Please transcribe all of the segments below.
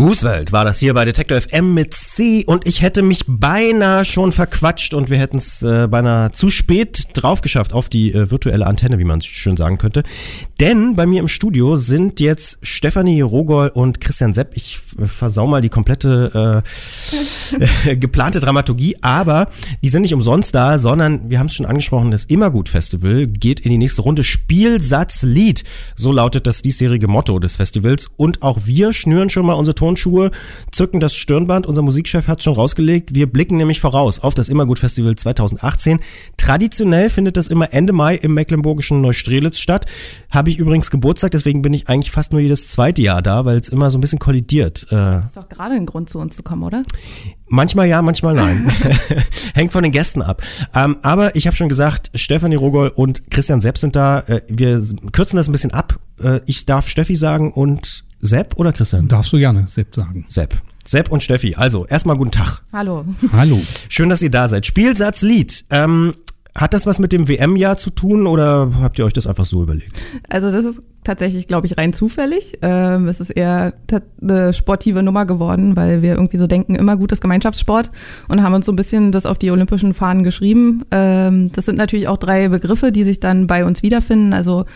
Roosevelt war das hier bei Detektor FM mit C und ich hätte mich beinahe schon verquatscht und wir hätten es äh, beinahe zu spät drauf geschafft auf die äh, virtuelle Antenne, wie man schön sagen könnte. Denn bei mir im Studio sind jetzt Stefanie Rogol und Christian Sepp. Ich äh, versau mal die komplette äh, geplante Dramaturgie, aber die sind nicht umsonst da, sondern wir haben es schon angesprochen, das Immergut-Festival geht in die nächste Runde. Spielsatz Lied, so lautet das diesjährige Motto des Festivals und auch wir schnüren schon mal unsere Turnschuhe, zücken das Stirnband. Unser Musikchef hat es schon rausgelegt. Wir blicken nämlich voraus auf das Immergut-Festival 2018. Traditionell findet das immer Ende Mai im mecklenburgischen Neustrelitz statt. Habe ich übrigens Geburtstag, deswegen bin ich eigentlich fast nur jedes zweite Jahr da, weil es immer so ein bisschen kollidiert. Äh, das ist doch gerade ein Grund, zu uns zu kommen, oder? Manchmal ja, manchmal nein. Hängt von den Gästen ab. Ähm, aber ich habe schon gesagt, Stefanie Rogol und Christian Sepp sind da. Äh, wir kürzen das ein bisschen ab. Äh, ich darf Steffi sagen und Sepp oder Christian? Darfst du gerne Sepp sagen. Sepp. Sepp und Steffi. Also, erstmal guten Tag. Hallo. Hallo. Schön, dass ihr da seid. Spielsatz Lied. Ähm, hat das was mit dem WM-Jahr zu tun oder habt ihr euch das einfach so überlegt? Also das ist tatsächlich, glaube ich, rein zufällig. Ähm, es ist eher eine sportive Nummer geworden, weil wir irgendwie so denken, immer gutes Gemeinschaftssport und haben uns so ein bisschen das auf die olympischen Fahnen geschrieben. Ähm, das sind natürlich auch drei Begriffe, die sich dann bei uns wiederfinden. Also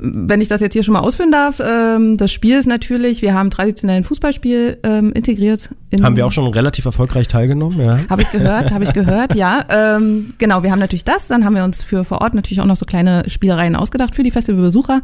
wenn ich das jetzt hier schon mal ausführen darf, ähm, das Spiel ist natürlich, wir haben traditionellen Fußballspiel ähm, integriert. haben wir auch schon relativ erfolgreich teilgenommen, ja. Habe ich gehört, habe ich gehört, ja. Ähm, genau, wir haben natürlich das, dann haben wir uns für vor Ort natürlich auch noch so kleine Spielereien ausgedacht für die Festivalbesucher.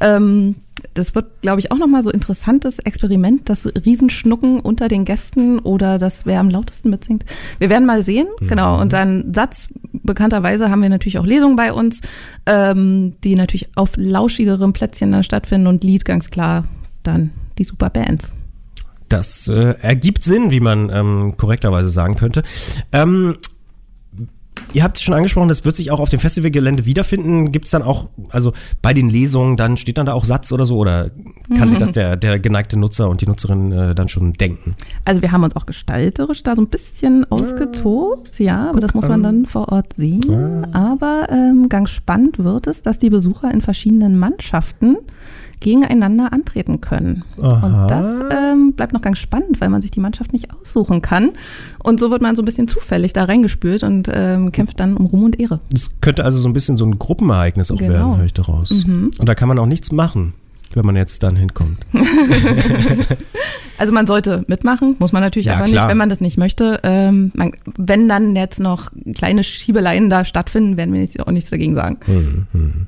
Ähm, das wird, glaube ich, auch nochmal so interessantes Experiment, das Riesenschnucken unter den Gästen oder das, wer am lautesten mitsingt. Wir werden mal sehen, mhm. genau. Und dann Satz, bekannterweise haben wir natürlich auch Lesungen bei uns, ähm, die natürlich auf lauschigerem Plätzchen dann stattfinden und Lied ganz klar dann die super Bands. Das äh, ergibt Sinn, wie man ähm, korrekterweise sagen könnte. Ähm, Ihr habt es schon angesprochen, das wird sich auch auf dem Festivalgelände wiederfinden. Gibt es dann auch, also bei den Lesungen, dann steht dann da auch Satz oder so? Oder kann mhm. sich das der, der geneigte Nutzer und die Nutzerin äh, dann schon denken? Also wir haben uns auch gestalterisch da so ein bisschen ausgetobt, ja, aber das muss man dann vor Ort sehen. Ah. Aber ähm, ganz spannend wird es, dass die Besucher in verschiedenen Mannschaften gegeneinander antreten können. Aha. Und das ähm, bleibt noch ganz spannend, weil man sich die Mannschaft nicht aussuchen kann. Und so wird man so ein bisschen zufällig da reingespült und ähm, kämpft dann um Ruhm und Ehre. Das könnte also so ein bisschen so ein Gruppenereignis auch genau. werden, höre ich daraus. Mhm. Und da kann man auch nichts machen wenn man jetzt dann hinkommt. also man sollte mitmachen, muss man natürlich ja, aber klar. nicht, wenn man das nicht möchte. Ähm, man, wenn dann jetzt noch kleine Schiebeleien da stattfinden, werden wir nicht, auch nichts dagegen sagen. Mhm, mhm, mhm.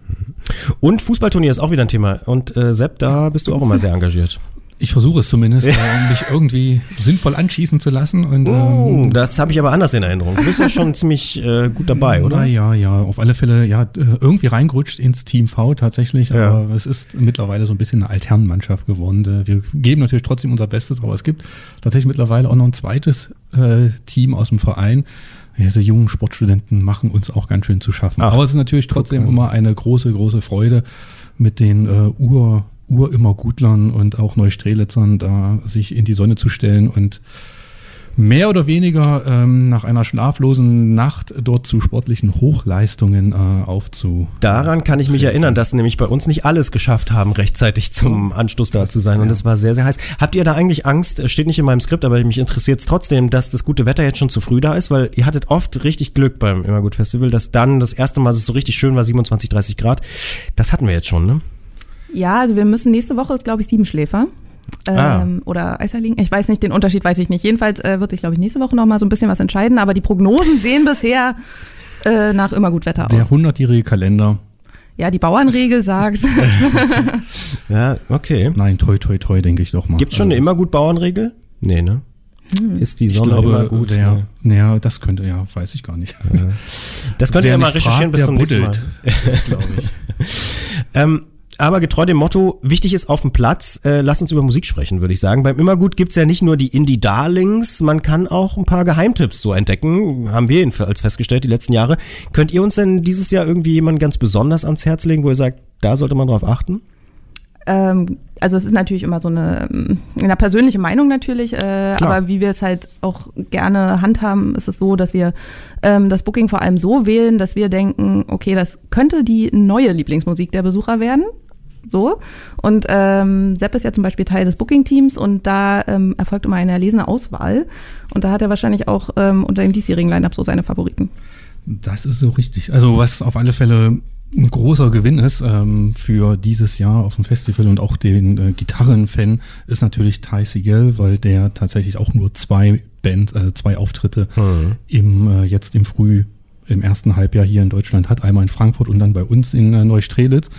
Und Fußballturnier ist auch wieder ein Thema. Und äh, Sepp, da bist du auch immer sehr engagiert. Ich versuche es zumindest, äh, mich irgendwie sinnvoll anschießen zu lassen. Und, oh, ähm, das habe ich aber anders in Erinnerung. Du bist ja schon ziemlich äh, gut dabei, oder? Ja, ja, auf alle Fälle, ja, äh, irgendwie reingerutscht ins Team V tatsächlich, ja. aber es ist mittlerweile so ein bisschen eine Alternmannschaft geworden. Wir geben natürlich trotzdem unser Bestes, aber es gibt tatsächlich mittlerweile auch noch ein zweites äh, Team aus dem Verein. Diese jungen Sportstudenten machen uns auch ganz schön zu schaffen. Ach, aber es ist natürlich trotzdem immer eine große, große Freude mit den äh, Ur- Urimmergutlern und auch Neustrelitzern da sich in die Sonne zu stellen und mehr oder weniger ähm, nach einer schlaflosen Nacht dort zu sportlichen Hochleistungen äh, aufzu. Daran kann ich mich erinnern, dass nämlich bei uns nicht alles geschafft haben, rechtzeitig zum Anstoß da zu sein. Und es war sehr, sehr heiß. Habt ihr da eigentlich Angst? Steht nicht in meinem Skript, aber mich interessiert es trotzdem, dass das gute Wetter jetzt schon zu früh da ist, weil ihr hattet oft richtig Glück beim Immergut Festival, dass dann das erste Mal, dass es so richtig schön war, 27, 30 Grad. Das hatten wir jetzt schon, ne? Ja, also wir müssen nächste Woche ist, glaube ich, Siebenschläfer. Ah. Ähm, ah. Oder Eiserling. Ich weiß nicht, den Unterschied weiß ich nicht. Jedenfalls äh, wird sich, glaube ich, nächste Woche noch mal so ein bisschen was entscheiden. Aber die Prognosen sehen bisher äh, nach immer gut Wetter aus. Der hundertjährige Kalender. Ja, die Bauernregel sagt. ja, okay. Nein, toi, toi, toi, denke ich doch mal. Gibt es schon also, eine immer gut Bauernregel? Nee, ne? Hm. Ist die Sonne glaube, immer gut? Ja, ja. Naja, das könnte, ja, weiß ich gar nicht. Das könnt ihr ja mal recherchieren fragt, bis zum nächsten Mal. Das glaube ich. ähm, aber getreu dem Motto, wichtig ist auf dem Platz, äh, lass uns über Musik sprechen, würde ich sagen. Beim Immergut gibt's ja nicht nur die Indie-Darlings, man kann auch ein paar Geheimtipps so entdecken. Haben wir jedenfalls festgestellt die letzten Jahre. Könnt ihr uns denn dieses Jahr irgendwie jemanden ganz besonders ans Herz legen, wo ihr sagt, da sollte man drauf achten? Ähm, also es ist natürlich immer so eine, eine persönliche Meinung natürlich, äh, aber wie wir es halt auch gerne handhaben, ist es so, dass wir ähm, das Booking vor allem so wählen, dass wir denken, okay, das könnte die neue Lieblingsmusik der Besucher werden So. Und ähm, Sepp ist ja zum Beispiel Teil des Booking-Teams und da ähm, erfolgt immer eine erlesene Auswahl. Und da hat er wahrscheinlich auch ähm, unter dem diesjährigen Line-Up so seine Favoriten. Das ist so richtig. Also was auf alle Fälle ein großer Gewinn ist ähm, für dieses Jahr auf dem Festival und auch den äh, Gitarrenfan ist natürlich Ty Segel, weil der tatsächlich auch nur zwei Bands, äh, zwei Auftritte mhm. im äh, jetzt im Früh im ersten Halbjahr hier in Deutschland hat, einmal in Frankfurt und dann bei uns in äh, Neustrelitz.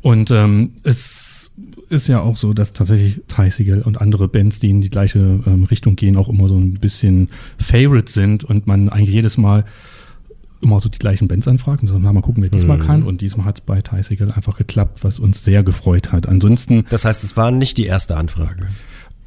Und ähm, es ist ja auch so, dass tatsächlich Segel und andere Bands, die in die gleiche ähm, Richtung gehen, auch immer so ein bisschen Favorite sind und man eigentlich jedes Mal immer so die gleichen Bands anfragt und sagen, mal gucken, wer diesmal mhm. kann. Und diesmal hat es bei Tysical einfach geklappt, was uns sehr gefreut hat. Ansonsten. Das heißt, es war nicht die erste Anfrage.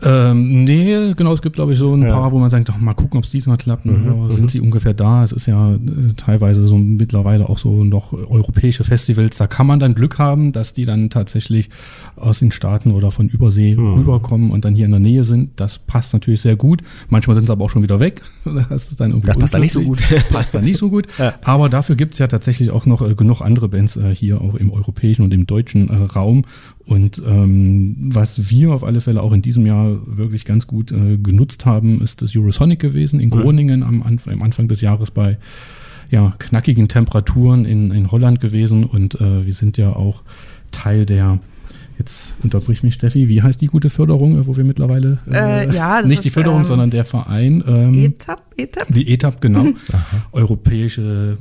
Ähm, nee, genau, es gibt, glaube ich, so ein ja. paar, wo man sagt, doch mal gucken, ob es diesmal klappt. Mhm, ja, mhm. sind sie ungefähr da? Es ist ja äh, teilweise so mittlerweile auch so noch europäische Festivals. Da kann man dann Glück haben, dass die dann tatsächlich aus den Staaten oder von Übersee mhm. rüberkommen und dann hier in der Nähe sind. Das passt natürlich sehr gut. Manchmal sind sie aber auch schon wieder weg. das, dann das passt dann nicht so gut. passt dann nicht so gut. Ja. Aber dafür gibt es ja tatsächlich auch noch äh, genug andere Bands äh, hier auch im europäischen und im deutschen äh, Raum. Und ähm, was wir auf alle Fälle auch in diesem Jahr wirklich ganz gut äh, genutzt haben, ist das Eurosonic gewesen in Groningen am, Anf am Anfang des Jahres bei ja, knackigen Temperaturen in, in Holland gewesen. Und äh, wir sind ja auch Teil der Jetzt unterbrich mich, Steffi, wie heißt die gute Förderung, wo wir mittlerweile äh, äh, ja, nicht die Förderung, ähm, sondern der Verein ähm, ETAP, ETAP? Die ETAP, genau. Europäische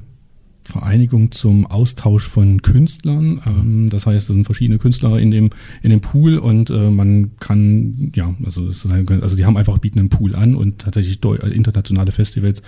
Vereinigung zum Austausch von Künstlern. Ähm, das heißt, es sind verschiedene Künstler in dem, in dem Pool und äh, man kann, ja, also, halt, also die haben einfach, bieten einen Pool an und tatsächlich internationale Festivals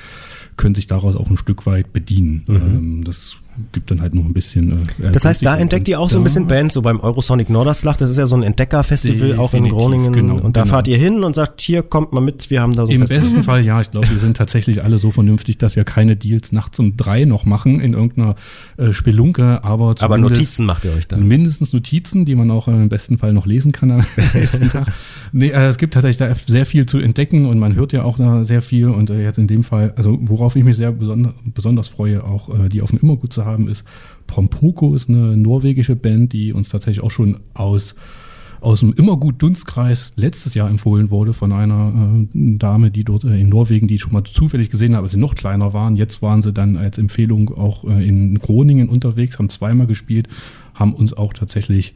können sich daraus auch ein Stück weit bedienen. Mhm. Ähm, das gibt dann halt noch ein bisschen. Äh, das heißt, da entdeckt ihr auch so ein bisschen Bands, so beim Eurosonic Norderslach, das ist ja so ein Entdeckerfestival auch in Groningen. Genau, und da genau. fahrt ihr hin und sagt, hier kommt mal mit, wir haben da so Im Festival. besten Fall ja, ich glaube, wir sind tatsächlich alle so vernünftig, dass wir keine Deals nachts um drei noch machen in irgendeiner äh, Spelunke, aber Aber Notizen macht ihr euch dann. Mindestens Notizen, die man auch äh, im besten Fall noch lesen kann am nächsten Tag. Nee, äh, es gibt tatsächlich da sehr viel zu entdecken und man hört ja auch da sehr viel und äh, jetzt in dem Fall, also worauf ich mich sehr besonders, besonders freue, auch äh, die auf dem Immergut zu haben, ist Pompoko ist eine norwegische Band, die uns tatsächlich auch schon aus aus dem Immergut Dunstkreis letztes Jahr empfohlen wurde von einer äh, Dame, die dort äh, in Norwegen, die ich schon mal zufällig gesehen habe, als sie noch kleiner waren. Jetzt waren sie dann als Empfehlung auch äh, in Groningen unterwegs, haben zweimal gespielt, haben uns auch tatsächlich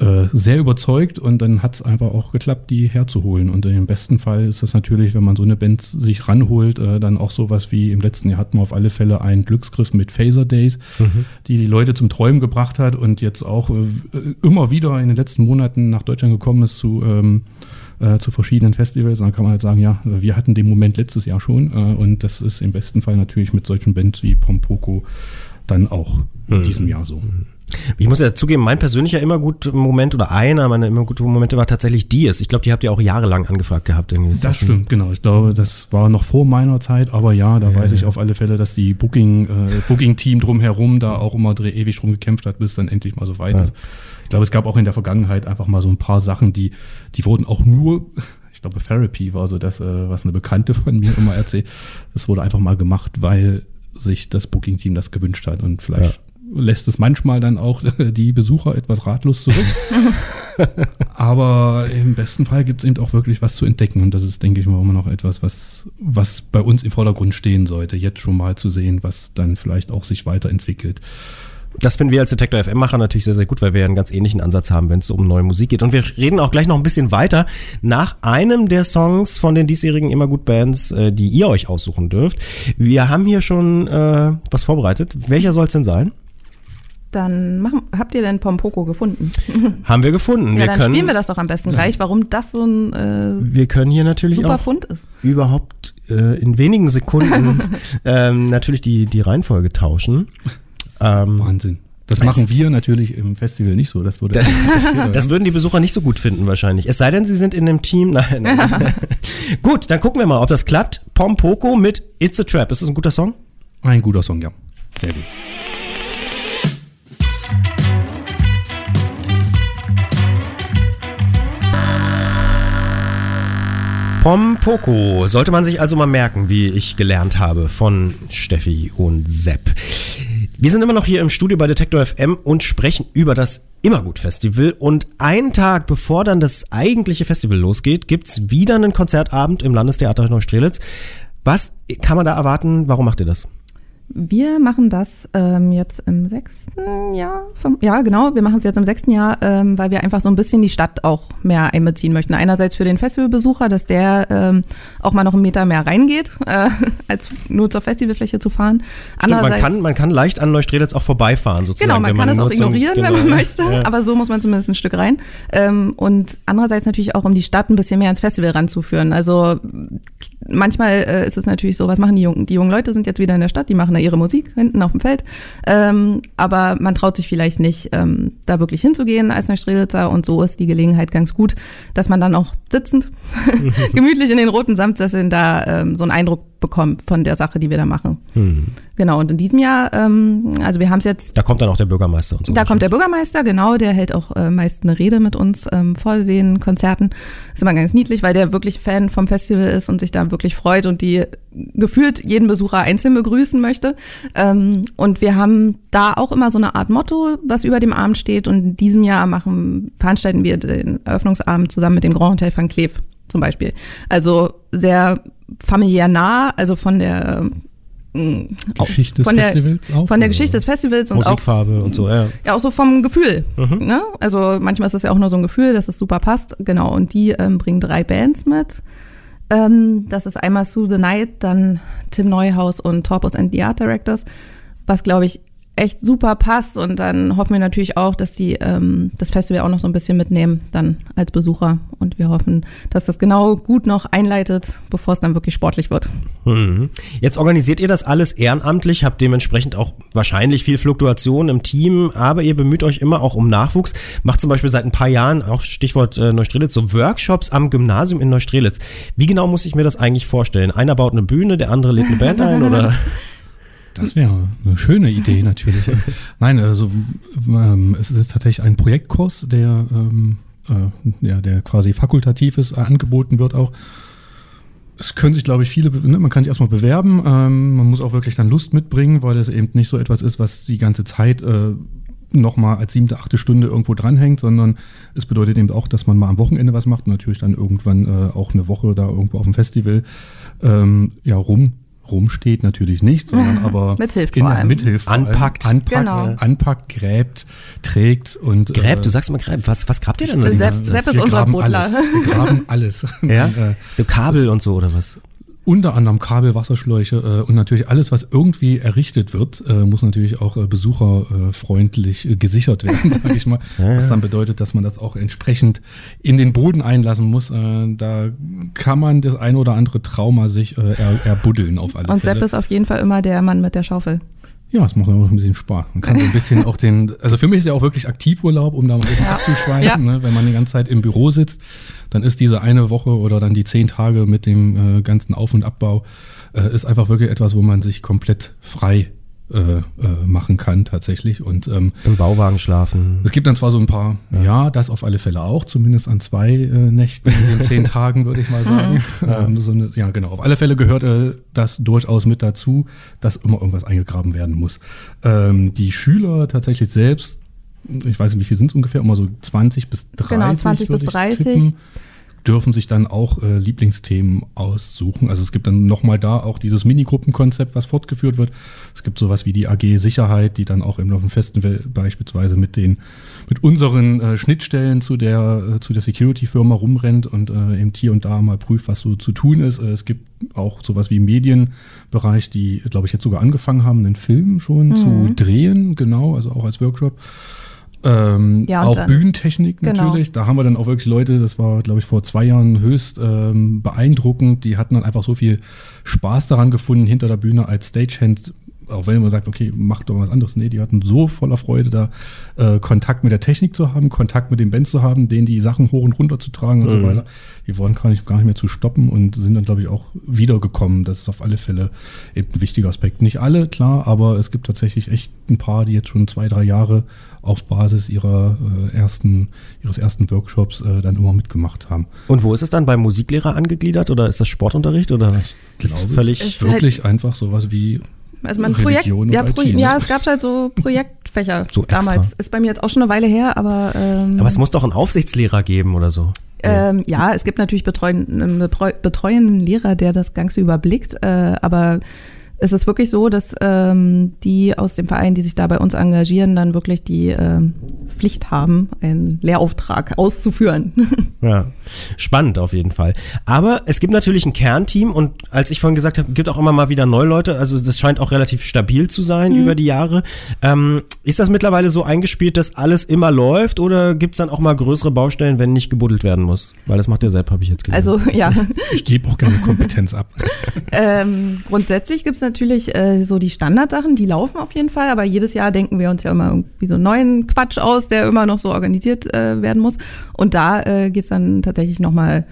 äh, sehr überzeugt und dann hat es einfach auch geklappt, die herzuholen. Und im besten Fall ist das natürlich, wenn man so eine Band sich ranholt, äh, dann auch sowas wie im letzten Jahr hatten wir auf alle Fälle einen Glücksgriff mit Phaser Days, mhm. die die Leute zum Träumen gebracht hat und jetzt auch äh, immer wieder in den letzten Monaten nach Deutschland gekommen ist zu ähm, äh, zu verschiedenen Festivals. dann kann man halt sagen, ja, wir hatten den Moment letztes Jahr schon äh, und das ist im besten Fall natürlich mit solchen Bands wie Pompoko dann auch in mhm. diesem Jahr so. Mhm. Ich muss ja zugeben, mein persönlicher immer gut Moment oder einer meiner immer guten Momente war tatsächlich Dies. Ich glaube, die habt ihr auch jahrelang angefragt gehabt. Irgendwie. Das stimmt, genau. Ich glaube, das war noch vor meiner Zeit, aber ja, da ja, weiß ich auf alle Fälle, dass die Booking, äh, Booking-Team drumherum da auch immer ewig drum gekämpft hat, bis dann endlich mal so weit ja. ist. Ich glaube, es gab auch in der Vergangenheit einfach mal so ein paar Sachen, die, die wurden auch nur ich glaube, Therapy war so das, äh, was eine Bekannte von mir immer erzählt. Das wurde einfach mal gemacht, weil sich das Booking-Team das gewünscht hat und vielleicht lässt es manchmal dann auch die Besucher etwas ratlos zurück. Aber im besten Fall gibt es eben auch wirklich was zu entdecken. Und das ist, denke ich mal, immer noch etwas, was, was bei uns im Vordergrund stehen sollte, jetzt schon mal zu sehen, was dann vielleicht auch sich weiterentwickelt. Das finden wir als Detector FM-Macher natürlich sehr, sehr gut, weil wir einen ganz ähnlichen Ansatz haben, wenn es um neue Musik geht. Und wir reden auch gleich noch ein bisschen weiter nach einem der Songs von den diesjährigen immer gut Bands, äh, die ihr euch aussuchen dürft. Wir haben hier schon äh, was vorbereitet. Welcher soll es denn sein? Dann machen, habt ihr denn Pompoko gefunden? Haben wir gefunden. Ja, wir dann können, spielen wir das doch am besten gleich, warum das so ein äh, wir können hier natürlich super Fund ist. Überhaupt äh, in wenigen Sekunden ähm, natürlich die, die Reihenfolge tauschen. Ähm, Wahnsinn. Das machen wir natürlich im Festival nicht so. Das, würde das würden die Besucher nicht so gut finden wahrscheinlich. Es sei denn, sie sind in einem Team. Nein. nein. gut, dann gucken wir mal, ob das klappt. Pompoko mit It's a Trap. Ist das ein guter Song? Ein guter Song, ja. Sehr gut. Pompoko sollte man sich also mal merken, wie ich gelernt habe von Steffi und Sepp. Wir sind immer noch hier im Studio bei Detektor FM und sprechen über das Immergut Festival. Und einen Tag bevor dann das eigentliche Festival losgeht, gibt's wieder einen Konzertabend im Landestheater Neustrelitz. Was kann man da erwarten? Warum macht ihr das? Wir machen das ähm, jetzt im sechsten Jahr. Vom, ja, genau. Wir machen es jetzt im sechsten Jahr, ähm, weil wir einfach so ein bisschen die Stadt auch mehr einbeziehen möchten. Einerseits für den Festivalbesucher, dass der ähm, auch mal noch einen Meter mehr reingeht, äh, als nur zur Festivalfläche zu fahren. Stimmt, man, kann, man kann leicht an Neustrelitz auch vorbeifahren, sozusagen. Genau, man kann es auch ignorieren, genau, wenn man möchte. Ja. Aber so muss man zumindest ein Stück rein. Ähm, und andererseits natürlich auch, um die Stadt ein bisschen mehr ans Festival ranzuführen. Also manchmal äh, ist es natürlich so, was machen die jungen? Die jungen Leute sind jetzt wieder in der Stadt, die machen da ihre Musik hinten auf dem Feld. Ähm, aber man traut sich vielleicht nicht, ähm, da wirklich hinzugehen als Neustrelitzer. Und so ist die Gelegenheit ganz gut, dass man dann auch sitzend, gemütlich in den roten Samtsesseln da ähm, so einen Eindruck bekommt von der Sache, die wir da machen. Mhm. Genau, und in diesem Jahr, ähm, also wir haben es jetzt Da kommt dann auch der Bürgermeister und so. da kommt der Bürgermeister, genau, der hält auch äh, meist eine Rede mit uns ähm, vor den Konzerten. Ist immer ganz niedlich, weil der wirklich Fan vom Festival ist und sich da wirklich freut und die gefühlt jeden Besucher einzeln begrüßen möchte. Ähm, und wir haben da auch immer so eine Art Motto, was über dem Abend steht. Und in diesem Jahr machen, veranstalten wir den Eröffnungsabend zusammen mit dem Grand Hotel van Cleef zum Beispiel. Also sehr familiär nah, also von der ähm, Geschichte von des der, Festivals auch, Von der? Geschichte des Festivals und auch Musikfarbe und so, ja. ja, auch so vom Gefühl. Mhm. Ne? Also manchmal ist es ja auch nur so ein Gefühl, dass es super passt. Genau. Und die ähm, bringen drei Bands mit. Ähm, das ist einmal Sue the Night, dann Tim Neuhaus und Torpus and the Art Directors, was glaube ich echt super passt. Und dann hoffen wir natürlich auch, dass die ähm, das Festival auch noch so ein bisschen mitnehmen, dann als Besucher. Und wir hoffen, dass das genau gut noch einleitet, bevor es dann wirklich sportlich wird. Mhm. Jetzt organisiert ihr das alles ehrenamtlich, habt dementsprechend auch wahrscheinlich viel Fluktuation im Team, aber ihr bemüht euch immer auch um Nachwuchs. Macht zum Beispiel seit ein paar Jahren, auch Stichwort äh, Neustrelitz, so Workshops am Gymnasium in Neustrelitz. Wie genau muss ich mir das eigentlich vorstellen? Einer baut eine Bühne, der andere lädt eine Band ein oder? Das wäre eine schöne Idee natürlich. Nein, also ähm, es ist tatsächlich ein Projektkurs, der, ähm, äh, ja, der quasi fakultativ ist, äh, angeboten wird auch. Es können sich, glaube ich, viele, ne, man kann sich erstmal bewerben, ähm, man muss auch wirklich dann Lust mitbringen, weil es eben nicht so etwas ist, was die ganze Zeit äh, nochmal als siebte, achte Stunde irgendwo dranhängt, sondern es bedeutet eben auch, dass man mal am Wochenende was macht und natürlich dann irgendwann äh, auch eine Woche da irgendwo auf dem Festival ähm, ja rum rumsteht natürlich nicht, sondern aber Mithilft in vor allem. Mithilft vor allem. Anpackt. anpackt, Genau. anpackt, gräbt, trägt und Gräbt, äh, du sagst mal Gräbt, was, was grabt ihr denn da? die Sepp, ist wir unser graben Buddler. alles. Wir graben alles. Ja? Äh, So Kabel und so oder was? Unter anderem Kabel, Wasserschläuche äh, und natürlich alles, was irgendwie errichtet wird, äh, muss natürlich auch äh, besucherfreundlich äh, gesichert werden, sage ich mal. Ja, was ja. dann bedeutet, dass man das auch entsprechend in den Boden einlassen muss. Äh, da kann man das ein oder andere Trauma sich äh, er, erbuddeln auf alle Und Fälle. Sepp ist auf jeden Fall immer der Mann mit der Schaufel. Ja, es macht auch ein bisschen Spaß. Man kann so ein bisschen auch den, also für mich ist ja auch wirklich Aktivurlaub, um da mal ein bisschen abzuschweifen. Ja. Ne? Wenn man die ganze Zeit im Büro sitzt, dann ist diese eine Woche oder dann die zehn Tage mit dem äh, ganzen Auf- und Abbau, äh, ist einfach wirklich etwas, wo man sich komplett frei äh, äh, machen kann tatsächlich. Und ähm, Im Bauwagen schlafen. es gibt dann zwar so ein paar, ja. das auf alle Fälle auch, zumindest an zwei äh, Nächten in den zehn Tagen, würde ich mal sagen. ähm, so eine, ja, genau. Auf alle Fälle gehört äh, das durchaus mit dazu, dass immer irgendwas eingegraben werden muss. Ähm, die Schüler tatsächlich selbst, ich weiß nicht, wie viel sind es ungefähr, immer so 20 bis 30. Genau, 20 bis würde ich 30. tippen, dürfen sich dann auch äh, Lieblingsthemen aussuchen. Also es gibt dann nochmal da auch dieses Minigruppenkonzept, was fortgeführt wird. Es gibt sowas wie die AG Sicherheit, die dann auch auf dem Festival beispielsweise mit den mit unseren äh, Schnittstellen zu der äh, zu der Security-Firma rumrennt und äh, eben hier und da mal prüft, was so zu tun ist. Äh, es gibt auch sowas wie Medienbereich, die, glaube ich, jetzt sogar angefangen haben, einen Film schon zu drehen, genau, also auch als Workshop. Ähm, Ja, auch dann- Bühnentechnik Genau. natürlich. Da haben wir dann auch wirklich Leute, das war, glaube ich, vor zwei Jahren höchst ähm, beeindruckend. Die hatten dann einfach so viel Spaß daran gefunden, hinter der Bühne als Stagehand, auch wenn man sagt, okay, mach doch was anderes. Nee, die hatten so voller Freude, da äh, Kontakt mit der Technik zu haben, Kontakt mit den Bands zu haben, denen die Sachen hoch und runter zu tragen und so weiter. Die wurden gar nicht, gar nicht mehr zu stoppen und sind dann, glaube ich, auch wiedergekommen. Das ist auf alle Fälle eben ein wichtiger Aspekt. Nicht alle, klar, aber es gibt tatsächlich echt ein paar, die jetzt schon zwei, drei Jahre auf Basis ihrer äh, ersten, ihres ersten Workshops äh, dann immer mitgemacht haben. Und wo ist es dann beim Musiklehrer angegliedert oder ist das Sportunterricht oder das ist Glaube ich. völlig Ist Wirklich einfach sowas wie Also mein Projekt, ja, Pro, ja, es gab halt so Projektfächer So extra. damals. Ist bei mir jetzt auch schon eine Weile her, aber ähm, Aber es muss doch einen Aufsichtslehrer geben oder so. Ähm, ja, es gibt natürlich betreuen, einen betreu- betreuenden Lehrer, der das Ganze überblickt, äh, aber es ist wirklich so, dass ähm, die aus dem Verein, die sich da bei uns engagieren, dann wirklich die ähm, Pflicht haben, einen Lehrauftrag auszuführen. Ja, spannend auf jeden Fall. Aber es gibt natürlich ein Kernteam und als ich vorhin gesagt habe, gibt auch immer mal wieder neue Leute. Also das scheint auch relativ stabil zu sein über die Jahre. Ähm, ist das mittlerweile so eingespielt, dass alles immer läuft oder gibt es dann auch mal größere Baustellen, wenn nicht gebuddelt werden muss? Weil das macht ihr selbst, habe ich jetzt gelesen. Also ja, Ich gebe auch gerne Kompetenz ab. ähm, grundsätzlich gibt es natürlich äh, so die Standardsachen, die laufen auf jeden Fall, aber jedes Jahr denken wir uns ja immer irgendwie so einen neuen Quatsch aus, der immer noch so organisiert äh, werden muss. Und da äh, geht es dann tatsächlich nochmal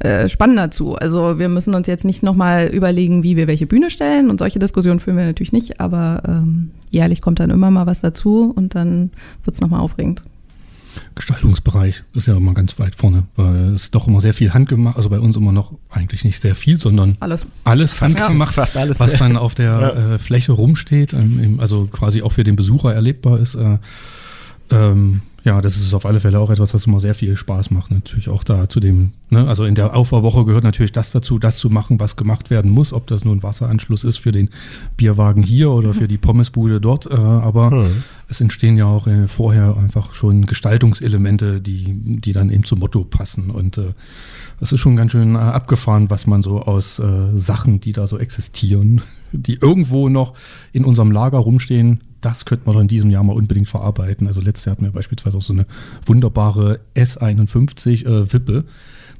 äh, spannender zu. Also wir müssen uns jetzt nicht nochmal überlegen, wie wir welche Bühne stellen und solche Diskussionen führen wir natürlich nicht, aber ähm, jährlich kommt dann immer mal was dazu und dann wird es nochmal aufregend. Gestaltungsbereich ist ja immer ganz weit vorne, weil es doch immer sehr viel handgemacht, also bei uns immer noch eigentlich nicht sehr viel, sondern Alles. alles handgemacht, fast alles, was dann auf der äh, Fläche rumsteht, ähm, also quasi auch für den Besucher erlebbar ist. Äh, ähm, ja, das ist auf alle Fälle auch etwas, was immer sehr viel Spaß macht. Natürlich auch da zu dem, ne, also in der Aufbauwoche gehört natürlich das dazu, das zu machen, was gemacht werden muss, ob das nun ein Wasseranschluss ist für den Bierwagen hier oder für die Pommesbude dort. Äh, aber es entstehen ja auch äh, vorher einfach schon Gestaltungselemente, die, die dann eben zum Motto passen. Und äh, es ist schon ganz schön abgefahren, was man so aus Sachen, die da so existieren, die irgendwo noch in unserem Lager rumstehen, das könnte man doch in diesem Jahr mal unbedingt verarbeiten. Also letztes Jahr hatten wir beispielsweise auch so eine wunderbare S51 äh, Wippe,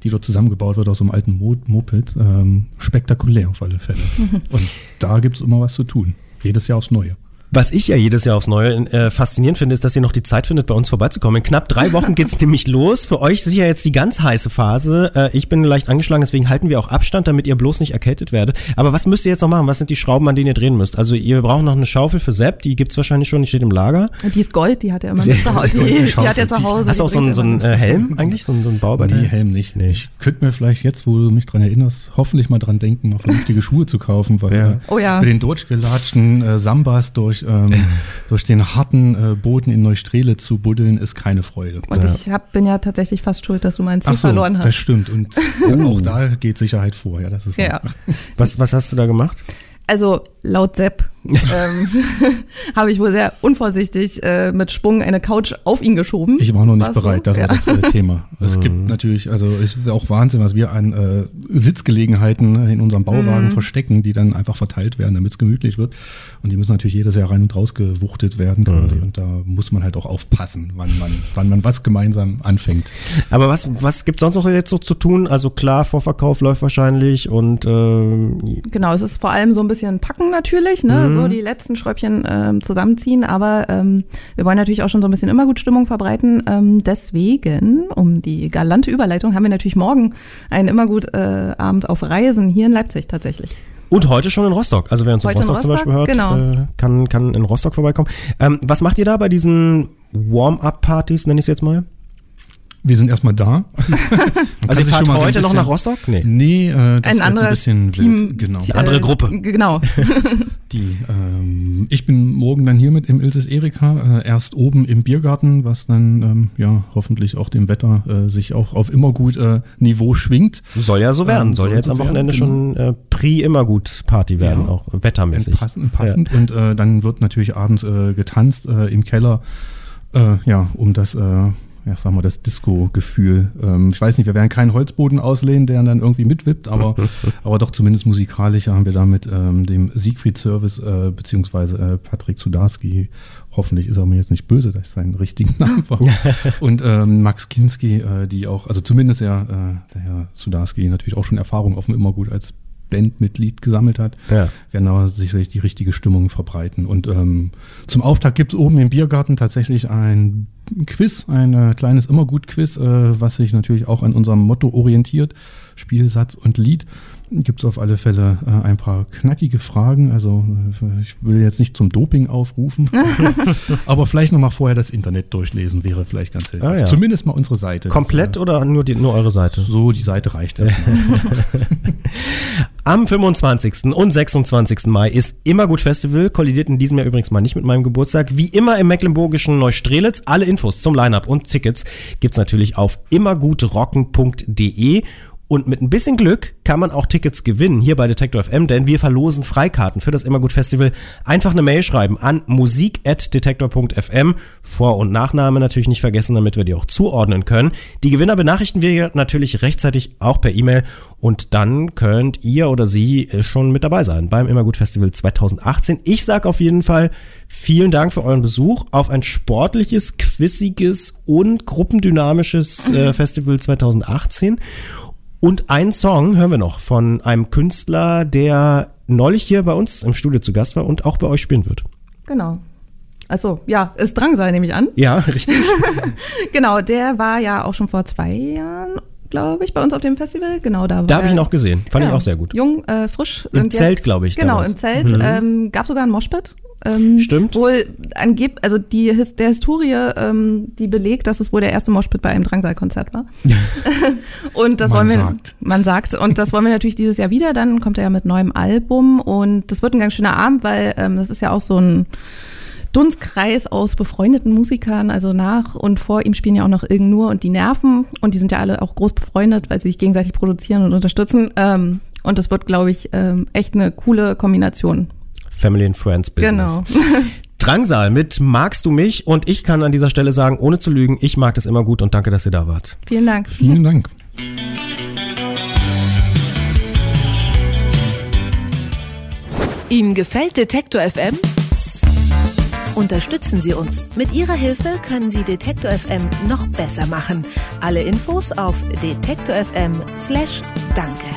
die dort zusammengebaut wird aus so einem alten Mo Moped. Ähm, spektakulär auf alle Fälle. Und da gibt es immer was zu tun. Jedes Jahr aufs Neue. Was ich ja jedes Jahr aufs Neue äh, faszinierend finde, ist, dass ihr noch die Zeit findet, bei uns vorbeizukommen. In knapp drei Wochen geht's nämlich los. Für euch sicher jetzt die ganz heiße Phase. Äh, ich bin leicht angeschlagen, deswegen halten wir auch Abstand, damit ihr bloß nicht erkältet werdet. Aber was müsst ihr jetzt noch machen? Was sind die Schrauben, an denen ihr drehen müsst? Also ihr braucht noch eine Schaufel für Sepp, die gibt's wahrscheinlich schon, die steht im Lager. Und die ist Gold, die hat er immer mit zu Hause. Die Die, die hat er zu die- Hause. Hast du auch die so einen, so einen äh, Helm eigentlich? So einen, so einen Bauarbeiter? Nee, Helm nicht. Ich könnte mir vielleicht jetzt, wo du mich dran erinnerst, hoffentlich mal dran denken, mal vernünftige Schuhe zu kaufen, weil Ja. äh, Oh ja. mit den durchgelatschten äh, Sambas durch, ähm, durch den harten äh, Boden in Neustrele zu buddeln, ist keine Freude. Und ich hab, bin ja tatsächlich fast schuld, dass du meinen Zeh Ach so, verloren das hast. stimmt. Und auch da geht Sicherheit vor. Ja, das ist wahr. Ja. Was, was hast du da gemacht? Also laut Sepp ähm, habe ich wohl sehr unvorsichtig äh, mit Schwung eine Couch auf ihn geschoben. Ich war noch nicht bereit, das Ja. war das äh, Thema. Es gibt natürlich, also es ist auch Wahnsinn, was wir an äh, Sitzgelegenheiten in unserem Bauwagen verstecken, die dann einfach verteilt werden, damit es gemütlich wird. Und die müssen natürlich jedes Jahr rein und raus gewuchtet werden quasi. Und da muss man halt auch aufpassen, wann man, wann man was gemeinsam anfängt. Aber was, was gibt's sonst noch jetzt so zu tun? Also klar, Vorverkauf läuft wahrscheinlich und ähm, Genau, es ist vor allem so ein bisschen Packen natürlich, ne? so die letzten Schräubchen ähm, zusammenziehen, aber ähm, wir wollen natürlich auch schon so ein bisschen Immergutstimmung verbreiten. Ähm, deswegen, um die galante Überleitung, haben wir natürlich morgen einen Immergut-Abend auf Reisen hier in Leipzig tatsächlich. Und heute schon in Rostock. Also wer uns in Heute in Rostock, zum Rostock, Beispiel hört, genau. äh, kann, kann in Rostock vorbeikommen. Ähm, was macht ihr da bei diesen Warm-up-Partys, nenne ich es jetzt mal? Wir sind erstmal da. Also ihr fahrt heute noch nach Rostock? Nee. Nee, äh, das Ein so ein anderes bisschen Team. wild. Genau. T- Andere Gruppe. Genau. Die, ähm, ich bin morgen dann hier mit im Ilses Erika, äh, erst oben im Biergarten, was dann ähm, ja hoffentlich auch dem Wetter äh, sich auch auf immer gut äh, Niveau schwingt. Soll ja so werden. Ähm, soll ja jetzt so am Wochenende werden, schon äh, Pri immer gut Party werden, Ja. auch wettermäßig. Passend, passend. Und äh, dann wird natürlich abends äh, getanzt äh, im Keller, äh, ja, um das, äh, ja, sagen wir, das Disco-Gefühl. Ähm, ich weiß nicht, wir werden keinen Holzboden auslehnen, der dann irgendwie mitwippt, aber, aber doch zumindest musikalisch haben wir da mit ähm, dem Siegfried-Service äh, beziehungsweise äh, Patrick Sudarski, hoffentlich ist er mir jetzt nicht böse, dass ich seinen richtigen Namen war, und ähm, Max Kinski, äh, die auch, also zumindest ja, äh, der Herr Sudarski natürlich auch schon Erfahrung auf dem Immergut als Bandmitglied gesammelt hat Ja. werden da sicherlich die richtige Stimmung verbreiten. Und ähm, zum Auftakt gibt es oben im Biergarten tatsächlich ein Quiz, ein äh, kleines Immergut-Quiz, äh, was sich natürlich auch an unserem Motto orientiert. Spielsatz und Lied gibt es auf alle Fälle äh, ein paar knackige Fragen. Also äh, ich will jetzt nicht zum Doping aufrufen, aber vielleicht nochmal vorher das Internet durchlesen wäre vielleicht ganz hilfreich. Ah, ja. Zumindest mal unsere Seite. Komplett das, äh, oder nur, die, nur eure Seite? So, die Seite reicht. Am 25. und 26. Mai ist Immergut Festival, kollidiert in diesem Jahr übrigens mal nicht mit meinem Geburtstag. Wie immer im mecklenburgischen Neustrelitz. Alle Infos zum Line-Up und Tickets gibt es natürlich auf immergutrocken.de und mit ein bisschen Glück kann man auch Tickets gewinnen hier bei Detektor FM, denn wir verlosen Freikarten für das Immergut Festival. Einfach eine Mail schreiben an musik@detektor.fm. Vor- und Nachname natürlich nicht vergessen, damit wir die auch zuordnen können. Die Gewinner benachrichten wir natürlich rechtzeitig auch per E-Mail und dann könnt ihr oder sie äh, schon mit dabei sein beim Immergut Festival 2018. Ich sage auf jeden Fall vielen Dank für euren Besuch auf ein sportliches, quissiges und gruppendynamisches äh, Festival 2018. Und ein Song hören wir noch von einem Künstler, der neulich hier bei uns im Studio zu Gast war und auch bei euch spielen wird. Genau. Also ja, ist Drangsal, nehme ich an. Ja, richtig. genau, der war ja auch schon vor zwei Jahren glaube ich, bei uns auf dem Festival. Genau, da war Da habe ich ihn auch gesehen. Fand ja, ich auch sehr gut. Jung, äh, frisch. Im Zelt, glaube ich. Genau, damals. im Zelt. Mhm. Ähm, gab sogar ein Moshpit. Ähm, Stimmt. Wohl angeb, also die der Historie, ähm, die belegt, dass es wohl der erste Moshpit bei einem Drangsal-Konzert war. und das man wollen wir, sagt. man sagt, und das wollen wir natürlich dieses Jahr wieder. Dann kommt er ja mit neuem Album und das wird ein ganz schöner Abend, weil ähm, das ist ja auch so ein Dunstkreis aus befreundeten Musikern, also nach und vor ihm spielen ja auch noch Irgend Nur und die Nerven und die sind ja alle auch groß befreundet, weil sie sich gegenseitig produzieren und unterstützen. Ähm, und das wird, glaube ich, ähm, echt eine coole Kombination. Family and Friends Business. Genau. Drangsal mit Magst du mich? Und ich kann an dieser Stelle sagen, ohne zu lügen, ich mag das immer gut und danke, dass ihr da wart. Vielen Dank. Vielen Dank. Ihnen gefällt Detektor FM? Unterstützen Sie uns. Mit Ihrer Hilfe können Sie Detektor FM noch besser machen. Alle Infos auf detektor.fm/danke.